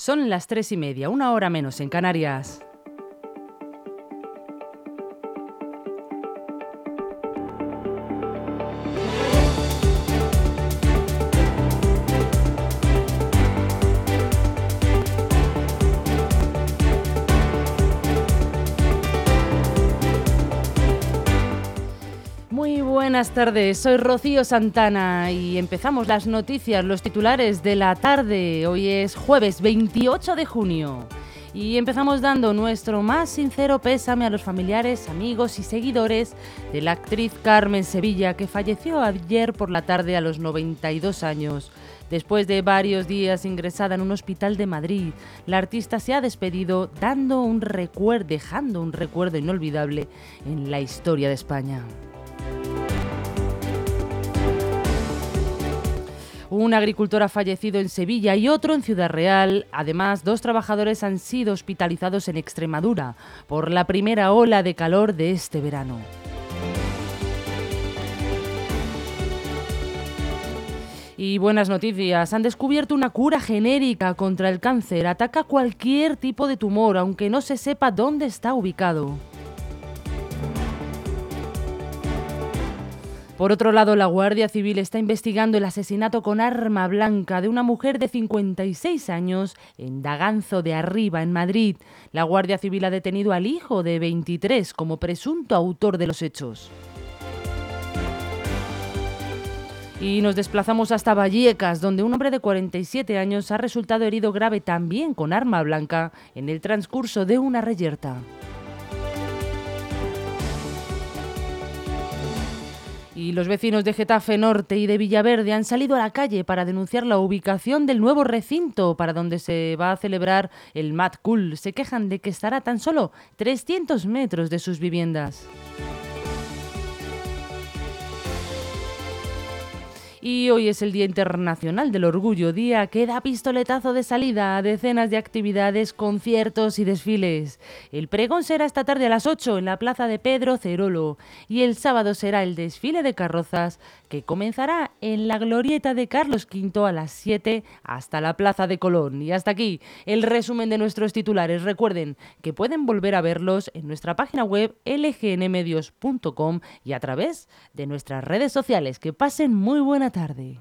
Son las tres y media, una hora menos en Canarias. Buenas tardes, soy Rocío Santana y empezamos las noticias, los titulares de la tarde. Hoy es jueves 28 de junio y empezamos dando nuestro más sincero pésame a los familiares, amigos y seguidores de la actriz Carmen Sevilla que falleció ayer por la tarde a los 92 años. Después de varios días ingresada en un hospital de Madrid, la artista se ha despedido dando un recuerdo, dejando un recuerdo inolvidable en la historia de España. Un agricultor ha fallecido en Sevilla y otro en Ciudad Real. Además, dos trabajadores han sido hospitalizados en Extremadura por la primera ola de calor de este verano. Y buenas noticias, han descubierto una cura genérica contra el cáncer. Ataca cualquier tipo de tumor, aunque no se sepa dónde está ubicado. Por otro lado, la Guardia Civil está investigando el asesinato con arma blanca de una mujer de 56 años en Daganzo de Arriba, en Madrid. La Guardia Civil ha detenido al hijo de 23 como presunto autor de los hechos. Y nos desplazamos hasta Vallecas, donde un hombre de 47 años ha resultado herido grave también con arma blanca en el transcurso de una reyerta. Y los vecinos de Getafe Norte y de Villaverde han salido a la calle para denunciar la ubicación del nuevo recinto para donde se va a celebrar el Mad Cool. Se quejan de que estará tan solo 300 metros de sus viviendas. Y hoy es el Día Internacional del Orgullo, día que da pistoletazo de salida a decenas de actividades, conciertos y desfiles. El pregón será esta tarde a las 8 en la plaza de Pedro Cerolo y el sábado será el desfile de carrozas que comenzará en la glorieta de Carlos V a las 7 hasta la plaza de Colón. Y hasta aquí el resumen de nuestros titulares. Recuerden que pueden volver a verlos en nuestra página web lgnmedios.com y a través de nuestras redes sociales. Que pasen muy buena tarde.